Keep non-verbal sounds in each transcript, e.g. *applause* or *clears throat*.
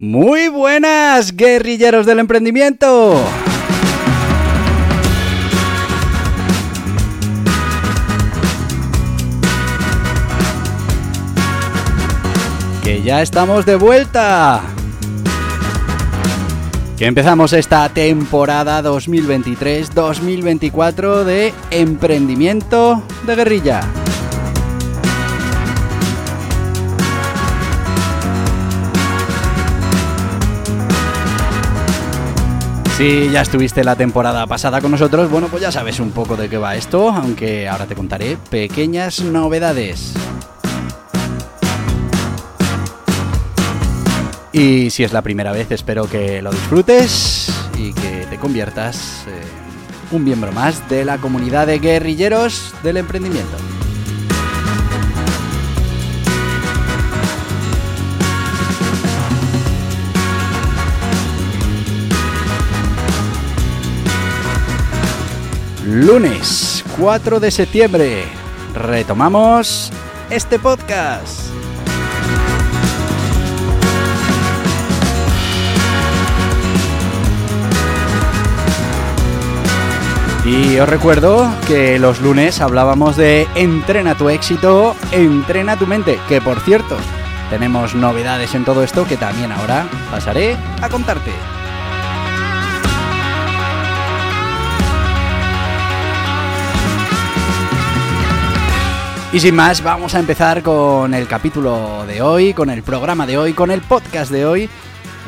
Muy buenas, guerrilleros del emprendimiento. Que ya estamos de vuelta. Que empezamos esta temporada 2023-2024 de emprendimiento de guerrilla. Si ya estuviste la temporada pasada con nosotros, bueno, pues ya sabes un poco de qué va esto, aunque ahora te contaré pequeñas novedades. Y si es la primera vez, espero que lo disfrutes y que te conviertas en un miembro más de la comunidad de guerrilleros del emprendimiento. Lunes 4 de septiembre retomamos este podcast. Y os recuerdo que los lunes hablábamos de entrena tu éxito, entrena tu mente, que por cierto, tenemos novedades en todo esto que también ahora pasaré a contarte. Y sin más, vamos a empezar con el capítulo de hoy, con el programa de hoy, con el podcast de hoy,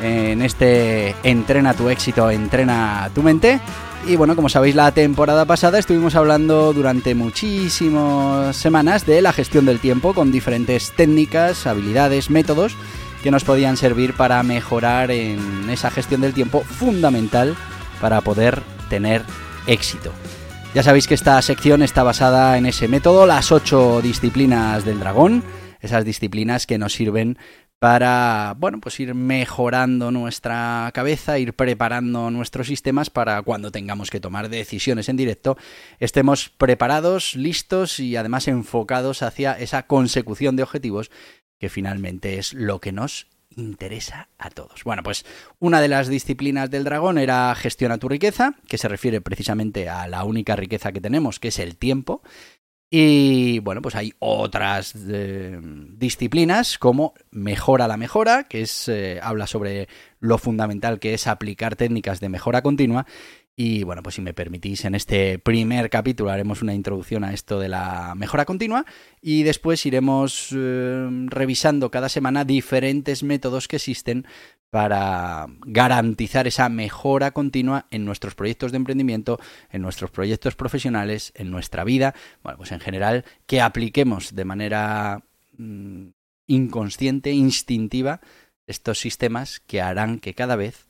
en este Entrena tu éxito, entrena tu mente. Y bueno, como sabéis, la temporada pasada estuvimos hablando durante muchísimas semanas de la gestión del tiempo con diferentes técnicas, habilidades, métodos que nos podían servir para mejorar en esa gestión del tiempo fundamental para poder tener éxito. Ya sabéis que esta sección está basada en ese método, las ocho disciplinas del dragón, esas disciplinas que nos sirven para, bueno, pues ir mejorando nuestra cabeza, ir preparando nuestros sistemas para cuando tengamos que tomar decisiones en directo, estemos preparados, listos y además enfocados hacia esa consecución de objetivos que finalmente es lo que nos interesa a todos. Bueno, pues una de las disciplinas del dragón era gestiona tu riqueza, que se refiere precisamente a la única riqueza que tenemos, que es el tiempo. Y bueno, pues hay otras eh, disciplinas como mejora la mejora, que es eh, habla sobre lo fundamental que es aplicar técnicas de mejora continua y bueno, pues si me permitís, en este primer capítulo haremos una introducción a esto de la mejora continua y después iremos eh, revisando cada semana diferentes métodos que existen para garantizar esa mejora continua en nuestros proyectos de emprendimiento, en nuestros proyectos profesionales, en nuestra vida, bueno, pues en general, que apliquemos de manera mm, inconsciente, instintiva, estos sistemas que harán que cada vez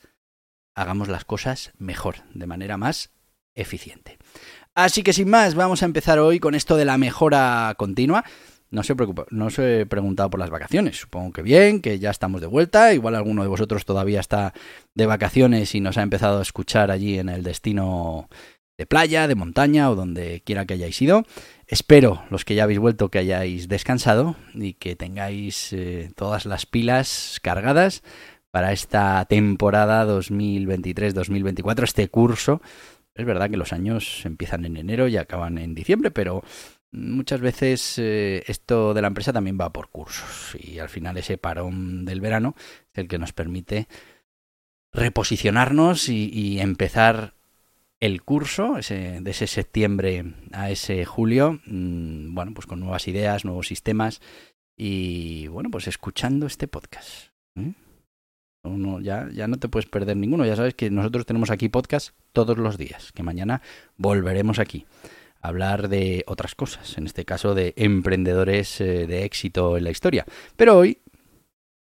hagamos las cosas mejor, de manera más eficiente. Así que sin más, vamos a empezar hoy con esto de la mejora continua. No se preocupe, no os he preguntado por las vacaciones. Supongo que bien, que ya estamos de vuelta. Igual alguno de vosotros todavía está de vacaciones y nos ha empezado a escuchar allí en el destino de playa, de montaña o donde quiera que hayáis ido. Espero, los que ya habéis vuelto, que hayáis descansado y que tengáis eh, todas las pilas cargadas para esta temporada 2023-2024, este curso. Es verdad que los años empiezan en enero y acaban en diciembre, pero muchas veces eh, esto de la empresa también va por cursos y al final ese parón del verano es el que nos permite reposicionarnos y, empezar el curso ese, de ese septiembre a ese julio, mm, bueno, pues con nuevas ideas, nuevos sistemas y bueno, pues escuchando este podcast. ¿eh? Ya, ya no te puedes perder ninguno. Ya sabes que nosotros tenemos aquí podcast todos los días, que mañana volveremos aquí hablar de otras cosas, en este caso de emprendedores eh, de éxito en la historia. Pero hoy,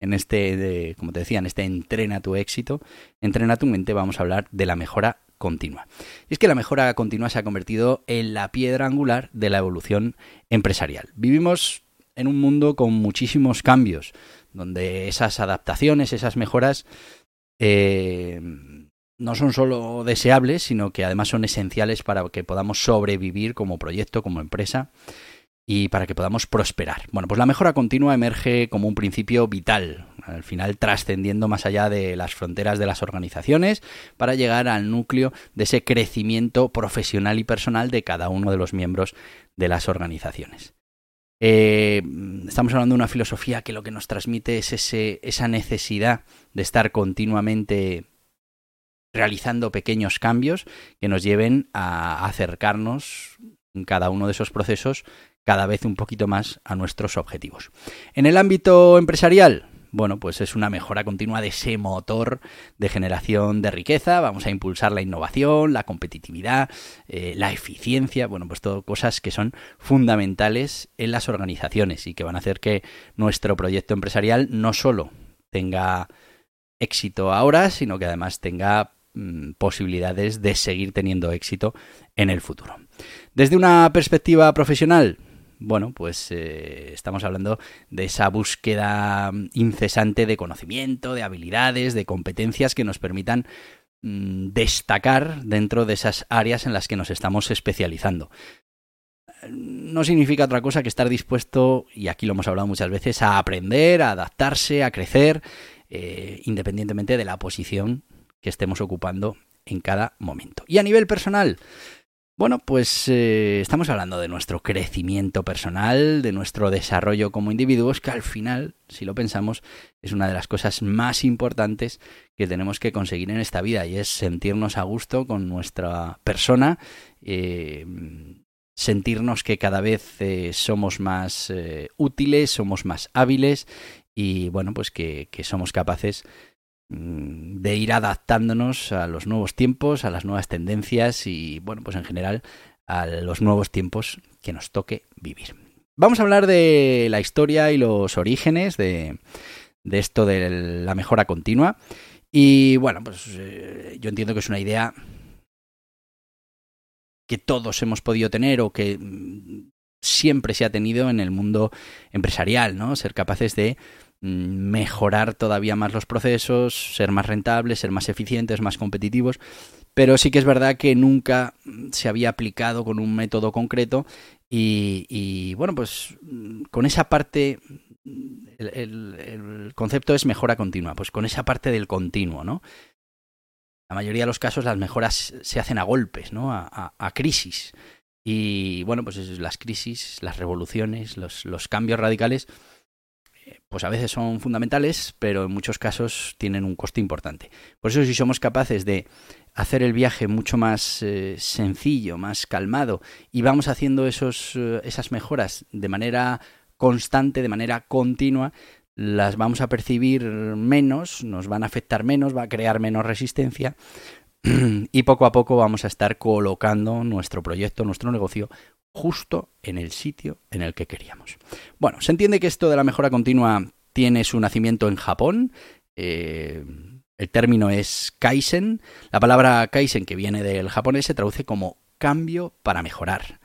en este, como te decía, en este entrena tu éxito, entrena tu mente, vamos a hablar de la mejora continua. Y es que la mejora continua se ha convertido en la piedra angular de la evolución empresarial. Vivimos en un mundo con muchísimos cambios, donde esas adaptaciones, esas mejoras, eh, no son solo deseables, sino que además son esenciales para que podamos sobrevivir como proyecto, como empresa y para que podamos prosperar. Bueno, pues la mejora continua emerge como un principio vital, al final trascendiendo más allá de las fronteras de las organizaciones para llegar al núcleo de ese crecimiento profesional y personal de cada uno de los miembros de las organizaciones. Eh, estamos hablando de una filosofía que lo que nos transmite es ese, esa necesidad de estar continuamente realizando pequeños cambios que nos lleven a acercarnos en cada uno de esos procesos cada vez un poquito más a nuestros objetivos. En el ámbito empresarial, bueno, pues es una mejora continua de ese motor de generación de riqueza. Vamos a impulsar la innovación, la competitividad, eh, la eficiencia, bueno, pues todo cosas que son fundamentales en las organizaciones y que van a hacer que nuestro proyecto empresarial no solo tenga éxito ahora, sino que además tenga mm, posibilidades de seguir teniendo éxito en el futuro. Desde una perspectiva profesional, bueno, pues eh, estamos hablando de esa búsqueda incesante de conocimiento, de habilidades, de competencias que nos permitan mm, destacar dentro de esas áreas en las que nos estamos especializando. No significa otra cosa que estar dispuesto, y aquí lo hemos hablado muchas veces, a aprender, a adaptarse, a crecer, eh, independientemente de la posición que estemos ocupando en cada momento. Y a nivel personal, bueno, pues eh, estamos hablando de nuestro crecimiento personal, de nuestro desarrollo como individuos, que al final, si lo pensamos, es una de las cosas más importantes que tenemos que conseguir en esta vida y es sentirnos a gusto con nuestra persona, eh, sentirnos que cada vez eh, somos más útiles, somos más hábiles y bueno, pues que, que somos capaces de ir adaptándonos a los nuevos tiempos, a las nuevas tendencias y, bueno, pues en general a los nuevos tiempos que nos toque vivir. Vamos a hablar de la historia y los orígenes de, de esto de la mejora continua. Y bueno, pues eh, yo entiendo que es una idea que todos hemos podido tener o que mm, siempre se ha tenido en el mundo empresarial, ¿no? Ser capaces de Mm, mejorar todavía más los procesos, ser más rentables, ser más eficientes, más competitivos, pero sí que es verdad que nunca se había aplicado con un método concreto y, bueno, pues mm, con esa parte, el, concepto es mejora continua, pues con esa parte del continuo, ¿no? La mayoría de los casos las mejoras se hacen a golpes, ¿no? A, a, crisis. Y bueno, pues las crisis, las revoluciones, los cambios radicales pues a veces son fundamentales, pero en muchos casos tienen un coste importante. Por eso si somos capaces de hacer el viaje mucho más eh, sencillo, más calmado, y vamos haciendo esos, eh, esas mejoras de manera constante, de manera continua, las vamos a percibir menos, nos van a afectar menos, va a crear menos resistencia *clears throat* y poco a poco vamos a estar colocando nuestro proyecto, nuestro negocio justo en el sitio en el que queríamos. Bueno, se entiende que esto de la mejora continua tiene su nacimiento en Japón. Eh, el término es Kaizen. La palabra Kaizen, que viene del japonés, se traduce como cambio para mejorar.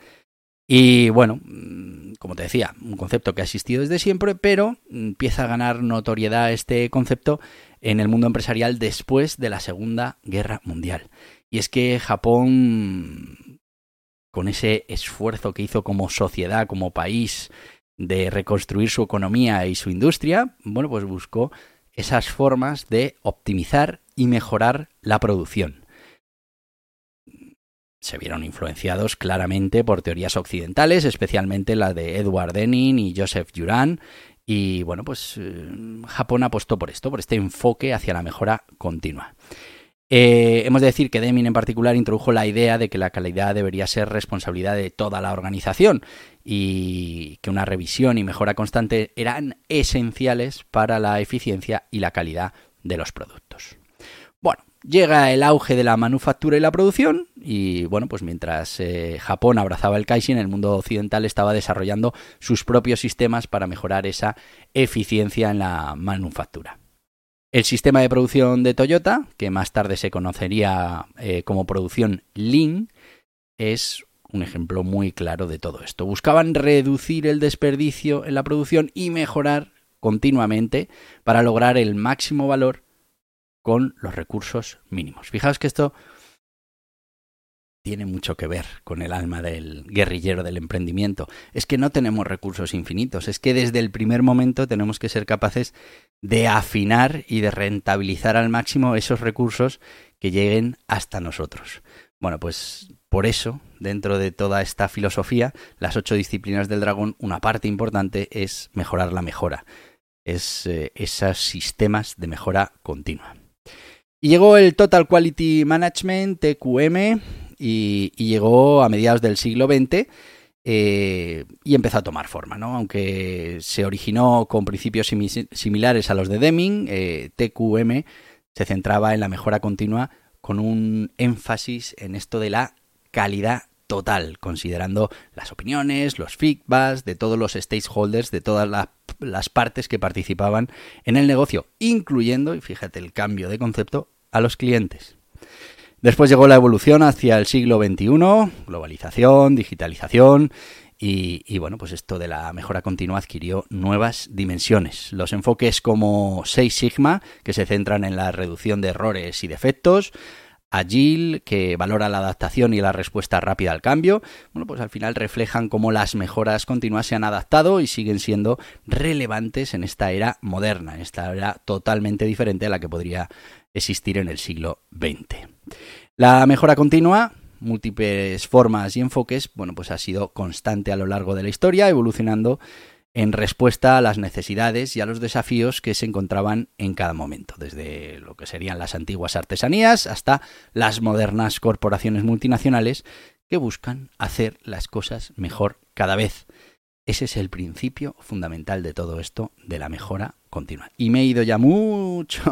Y bueno, mm, como te decía, un concepto que ha existido desde siempre, pero empieza a ganar notoriedad este concepto en el mundo empresarial después de la Segunda Guerra Mundial. Y es que Japón con ese esfuerzo que hizo como sociedad, como país, de reconstruir su economía y su industria, bueno, pues buscó esas formas de optimizar y mejorar la producción. Se vieron influenciados claramente por teorías occidentales, especialmente la de Edward Denning y Joseph Juran, y bueno, pues eh, Japón apostó por esto, por este enfoque hacia la mejora continua. Eh, hemos de decir que Deming en particular introdujo la idea de que la calidad debería ser responsabilidad de toda la organización y que una revisión y mejora constante eran esenciales para la eficiencia y la calidad de los productos. Bueno, Llega el auge de la manufactura y la producción y bueno, pues mientras eh, Japón abrazaba el Kaishin, el mundo occidental estaba desarrollando sus propios sistemas para mejorar esa eficiencia en la manufactura. El sistema de producción de Toyota, que más tarde se conocería eh, como producción Lean, es un ejemplo muy claro de todo esto. Buscaban reducir el desperdicio en la producción y mejorar continuamente para lograr el máximo valor con los recursos mínimos. Fijaos que esto tiene mucho que ver con el alma del guerrillero del emprendimiento. Es que no tenemos recursos infinitos, es que desde el primer momento tenemos que ser capaces de afinar y de rentabilizar al máximo esos recursos que lleguen hasta nosotros. Bueno, pues por eso, dentro de toda esta filosofía, las ocho disciplinas del dragón, una parte importante es mejorar la mejora. Es eh, esos sistemas de mejora continua. Y llegó el Total Quality Management, TQM, y, llegó a mediados del siglo XX eh, y empezó a tomar forma, ¿no? Aunque se originó con principios similares a los de Deming, eh, TQM se centraba en la mejora continua con un énfasis en esto de la calidad total, considerando las opiniones, los feedbacks de todos los stakeholders, de todas las las partes que participaban en el negocio, incluyendo, y fíjate el cambio de concepto, a los clientes. Después llegó la evolución hacia el siglo XXI, globalización, digitalización y, bueno, pues esto de la mejora continua adquirió nuevas dimensiones. Los enfoques como Six Sigma, que se centran en la reducción de errores y defectos, Agile, que valora la adaptación y la respuesta rápida al cambio, bueno, pues al final reflejan cómo las mejoras continuas se han adaptado y siguen siendo relevantes en esta era moderna, en esta era totalmente diferente a la que podría existir en el siglo XX. La mejora continua, múltiples formas y enfoques, bueno, pues ha sido constante a lo largo de la historia, evolucionando en respuesta a las necesidades y a los desafíos que se encontraban en cada momento, desde lo que serían las antiguas artesanías hasta las modernas corporaciones multinacionales que buscan hacer las cosas mejor cada vez. Ese es el principio fundamental de todo esto, de la mejora continua. Y me he ido ya mucho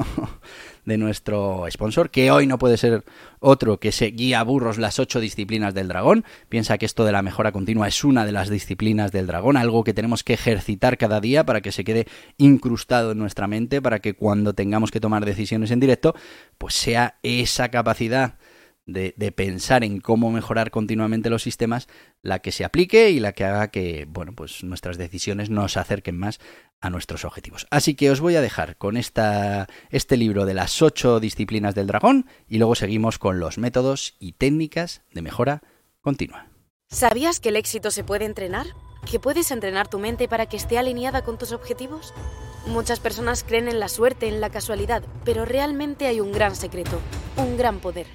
*laughs* de nuestro sponsor, que hoy no puede ser otro que se guía burros las ocho disciplinas del dragón. Piensa que esto de la mejora continua es una de las disciplinas del dragón, algo que tenemos que ejercitar cada día para que se quede incrustado en nuestra mente, para que cuando tengamos que tomar decisiones en directo, pues sea esa capacidad de, pensar en cómo mejorar continuamente los sistemas, la que se aplique y la que haga que, bueno, pues nuestras decisiones nos acerquen más a nuestros objetivos. Así que os voy a dejar con esta, este libro de las ocho disciplinas del dragón y luego seguimos con los métodos y técnicas de mejora continua. ¿Sabías que el éxito se puede entrenar? ¿Que puedes entrenar tu mente para que esté alineada con tus objetivos? Muchas personas creen en la suerte, en la casualidad, pero realmente hay un gran secreto, un gran poder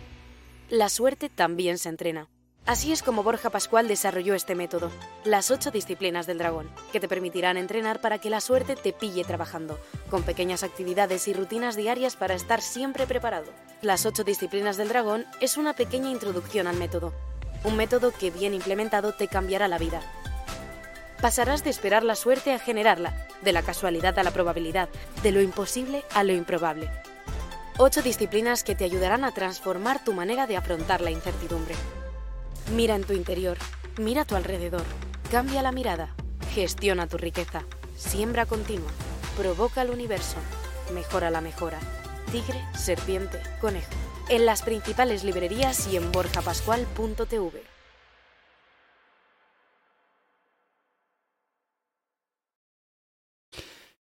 la suerte también se entrena. Así es como Borja Pascual desarrolló este método, las ocho disciplinas del dragón, que te permitirán entrenar para que la suerte te pille trabajando, con pequeñas actividades y rutinas diarias para estar siempre preparado. Las ocho disciplinas del dragón es una pequeña introducción al método, un método que bien implementado te cambiará la vida. Pasarás de esperar la suerte a generarla, de la casualidad a la probabilidad, de lo imposible a lo improbable. Ocho disciplinas que te ayudarán a transformar tu manera de afrontar la incertidumbre. Mira en tu interior, mira a tu alrededor, cambia la mirada, gestiona tu riqueza, siembra continua, provoca el universo, mejora la mejora. Tigre, serpiente, conejo. En las principales librerías y en borjapascual.tv.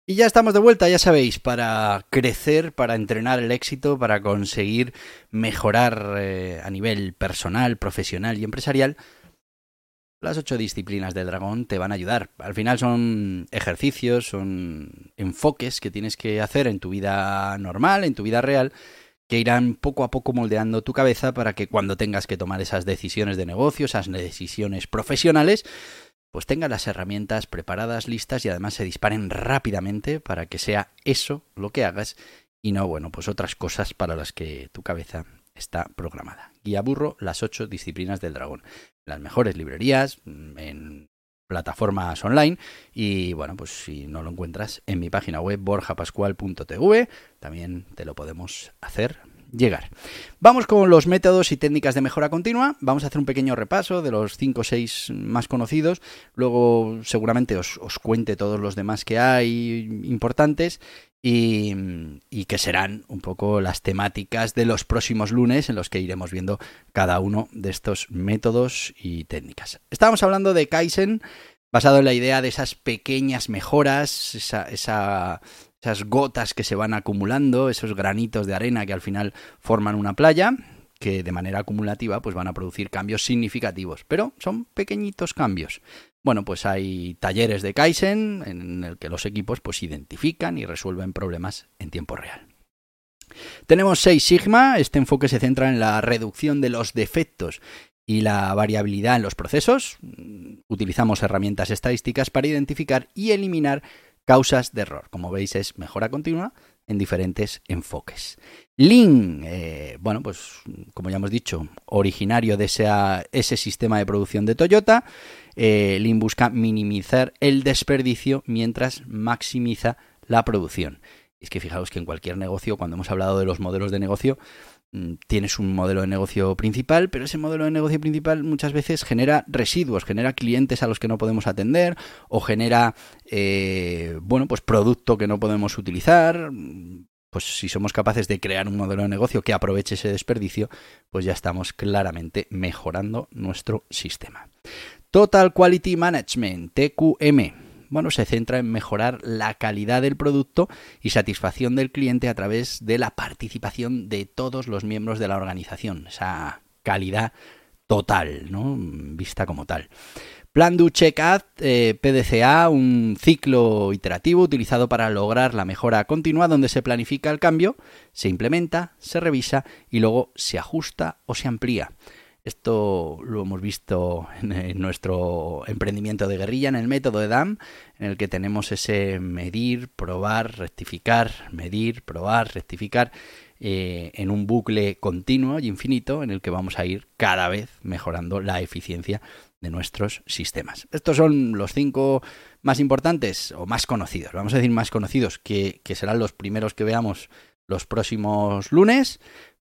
Y ya estamos de vuelta, ya sabéis, para crecer, para entrenar el éxito, para conseguir mejorar eh, a nivel personal, profesional y empresarial. Las ocho disciplinas del dragón te van a ayudar. Al final son ejercicios, son enfoques que tienes que hacer en tu vida normal, en tu vida real, que irán poco a poco moldeando tu cabeza para que cuando tengas que tomar esas decisiones de negocio, esas decisiones profesionales, pues tengan las herramientas preparadas, listas y además se disparen rápidamente para que sea eso lo que hagas y no, bueno, pues otras cosas para las que tu cabeza está programada. Guía burro, las ocho disciplinas del dragón. Las mejores librerías, mm, en plataformas online y bueno, pues si no lo encuentras en mi página web borjapascual.tv, también te lo podemos hacer llegar. Vamos con los métodos y técnicas de mejora continua. Vamos a hacer un pequeño repaso de los 5 o 6 más conocidos. Luego seguramente os, cuente todos los demás que hay importantes y, que serán un poco las temáticas de los próximos lunes en los que iremos viendo cada uno de estos métodos y técnicas. Estábamos hablando de Kaizen basado en la idea de esas pequeñas mejoras, esa esas gotas que se van acumulando, esos granitos de arena que al final forman una playa, que de manera acumulativa pues van a producir cambios significativos, pero son pequeñitos cambios. Bueno, pues hay talleres de Kaizen en el que los equipos pues identifican y resuelven problemas en tiempo real. Tenemos 6 Sigma, este enfoque se centra en la reducción de los defectos y la variabilidad en los procesos. Utilizamos herramientas estadísticas para identificar y eliminar causas de error. Como veis es mejora continua en diferentes enfoques. Lean, eh, bueno, pues como ya hemos dicho, originario de ese sistema de producción de Toyota, eh, Lean busca minimizar el desperdicio mientras maximiza la producción. es que fijaos que en cualquier negocio, cuando hemos hablado de los modelos de negocio, tienes un modelo de negocio principal, pero ese modelo de negocio principal muchas veces genera residuos, genera clientes a los que no podemos atender o genera, eh, bueno, pues producto que no podemos utilizar. Pues si somos capaces de crear un modelo de negocio que aproveche ese desperdicio, pues ya estamos claramente mejorando nuestro sistema. Total Quality Management, TQM bueno, se centra en mejorar la calidad del producto y satisfacción del cliente a través de la participación de todos los miembros de la organización, esa calidad total, ¿no? Vista como tal. Plan do Check eh, PDCA, un ciclo iterativo utilizado para lograr la mejora continua donde se planifica el cambio, se implementa, se revisa y luego se ajusta o se amplía. Esto lo hemos visto en, nuestro emprendimiento de guerrilla, en el método de DAM, en el que tenemos ese medir, probar, rectificar, medir, probar, rectificar, eh, en un bucle continuo y infinito en el que vamos a ir cada vez mejorando la eficiencia de nuestros sistemas. Estos son los cinco más importantes o más conocidos, vamos a decir más conocidos, que, serán los primeros que veamos los próximos lunes,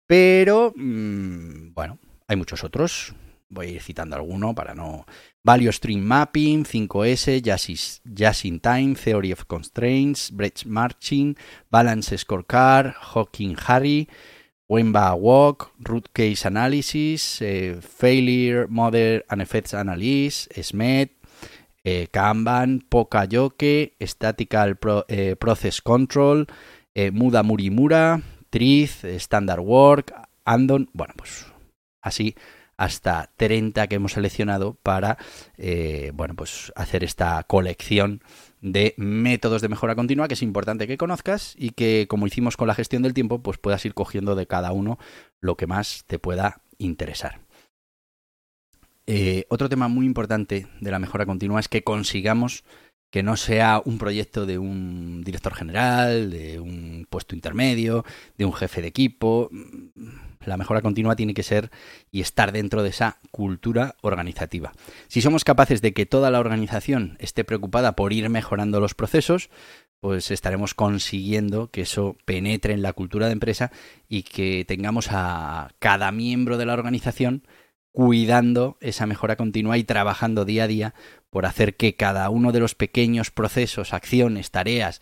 pero mm, bueno, hay muchos otros. Voy a ir citando alguno para no. Value Stream Mapping, 5S, Just in Time, Theory of Constraints, Bridge Marching, Balance Scorecard, Hawking Harry, Wemba Walk, Root Case Analysis, eh, Failure Model and Effects Analysis, SMET, eh, Kanban, Pokayoke, Statical eh, Process Control, Muda Murimura, Triz, Standard Work, Andon. Bueno, pues así hasta 30 que hemos seleccionado para eh, bueno, pues hacer esta colección de métodos de mejora continua que es importante que conozcas y que como hicimos con la gestión del tiempo pues puedas ir cogiendo de cada uno lo que más te pueda interesar. Eh, otro tema muy importante de la mejora continua es que consigamos que no sea un proyecto de un director general, de un puesto intermedio, de un jefe de equipo la mejora continua tiene que ser y estar dentro de esa cultura organizativa. Si somos capaces de que toda la organización esté preocupada por ir mejorando los procesos, pues estaremos consiguiendo que eso penetre en la cultura de empresa y que tengamos a cada miembro de la organización cuidando esa mejora continua y trabajando día a día por hacer que cada uno de los pequeños procesos, acciones, tareas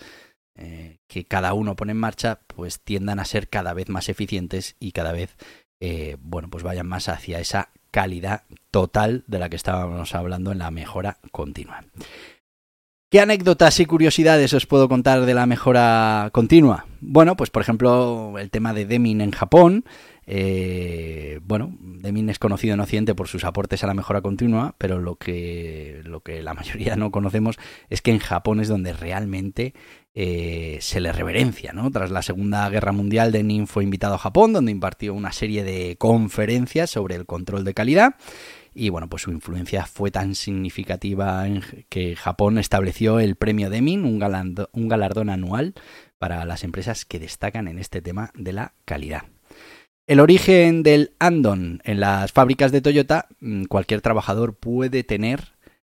eh, que cada uno pone en marcha, pues tiendan a ser cada vez más eficientes y cada vez, eh, bueno, pues vayan más hacia esa calidad total de la que estábamos hablando en la mejora continua. ¿Qué anécdotas y curiosidades os puedo contar de la mejora continua? Bueno, pues por ejemplo el tema de Deming en Japón, eh, bueno, Deming es conocido en Occidente por sus aportes a la mejora continua, pero lo que, la *laughs* mayoría no conocemos es que en Japón es donde realmente eh, se le reverencia. ¿no? Tras la Segunda Guerra Mundial, Deming fue invitado a Japón, donde impartió una serie de conferencias sobre el control de calidad. Y bueno, pues su influencia fue tan significativa que Japón estableció el premio Deming, un, un galardón anual para las empresas que destacan en este tema de la calidad. El origen del Andon en las fábricas de Toyota, mm, cualquier trabajador puede tener,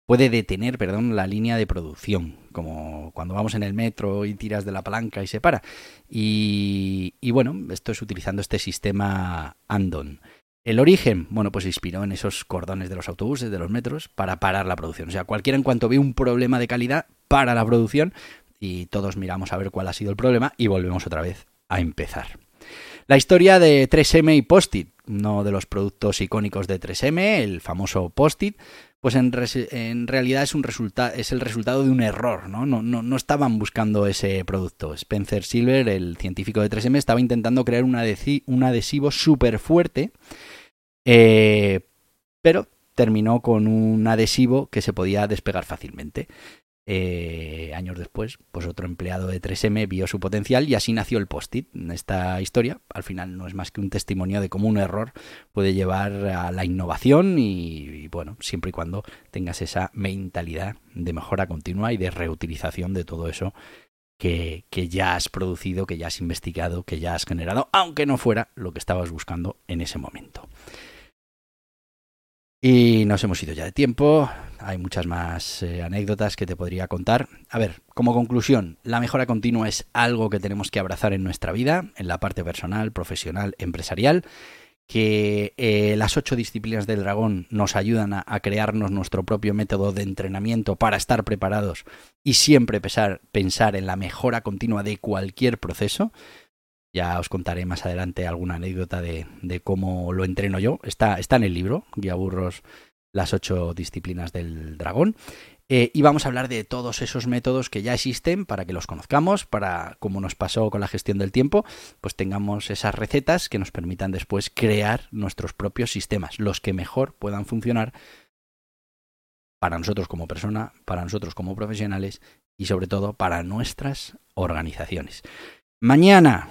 puede detener, perdón, la línea de producción. como cuando vamos en el metro y tiras de la palanca y se para. Y, y bueno, esto es utilizando este sistema Andon. El origen, bueno, pues se inspiró en esos cordones de los autobuses, de los metros, para parar la producción. O sea, cualquiera en cuanto ve un problema de calidad, para la producción y todos miramos a ver cuál ha sido el problema y volvemos otra vez a empezar. La historia de 3M y Post-it, uno de los productos icónicos de 3M, el famoso Post-it, pues en, realidad es, un el resultado de un error, ¿no? No, estaban buscando ese producto. Spencer Silver, el científico de 3M, estaba intentando crear un, un adhesivo súper fuerte eh, pero terminó con un adhesivo que se podía despegar fácilmente. Eh, años después, pues otro empleado de 3M vio su potencial y así nació el post-it. Esta historia, al final, no es más que un testimonio de cómo un error puede llevar a la innovación y, bueno, siempre y cuando tengas esa mentalidad de mejora continua y de reutilización de todo eso que, que, ya has producido, que ya has investigado, que ya has generado, aunque no fuera lo que estabas buscando en ese momento. Y nos hemos ido ya de tiempo. Hay muchas más eh, anécdotas que te podría contar. A ver, como conclusión, la mejora continua es algo que tenemos que abrazar en nuestra vida, en la parte personal, profesional, empresarial. Que eh, las ocho disciplinas del dragón nos ayudan a, crearnos nuestro propio método de entrenamiento para estar preparados y siempre pensar en la mejora continua de cualquier proceso. Ya os contaré más adelante alguna anécdota de, de cómo lo entreno yo. Está, está en el libro, Guía Burros, las ocho disciplinas del dragón. Eh, y vamos a hablar de todos esos métodos que ya existen para que los conozcamos, para, como nos pasó con la gestión del tiempo, pues tengamos esas recetas que nos permitan después crear nuestros propios sistemas, los que mejor puedan funcionar para nosotros como persona, para nosotros como profesionales y sobre todo para nuestras organizaciones. Mañana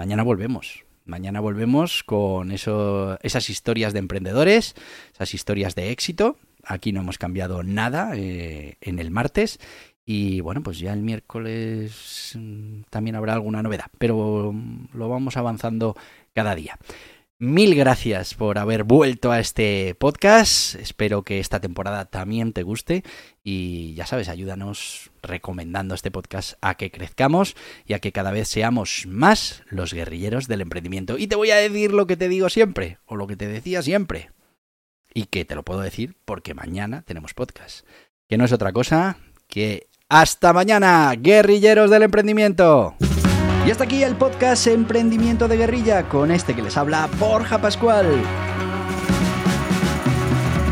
Mañana volvemos. Mañana volvemos con eso, esas historias de emprendedores, esas historias de éxito. Aquí no hemos cambiado nada eh, en el martes. Y bueno, pues ya el miércoles mm, también habrá alguna novedad, pero mm, lo vamos avanzando cada día. Mil gracias por haber vuelto a este podcast. Espero que esta temporada también te guste y ya sabes, ayúdanos recomendando este podcast a que crezcamos y a que cada vez seamos más los guerrilleros del emprendimiento. Y te voy a decir lo que te digo siempre, o lo que te decía siempre. Y que te lo puedo decir porque mañana tenemos podcast. Que no es otra cosa que hasta mañana, guerrilleros del emprendimiento. Y hasta aquí el podcast Emprendimiento de Guerrilla con este que les habla Borja Pascual.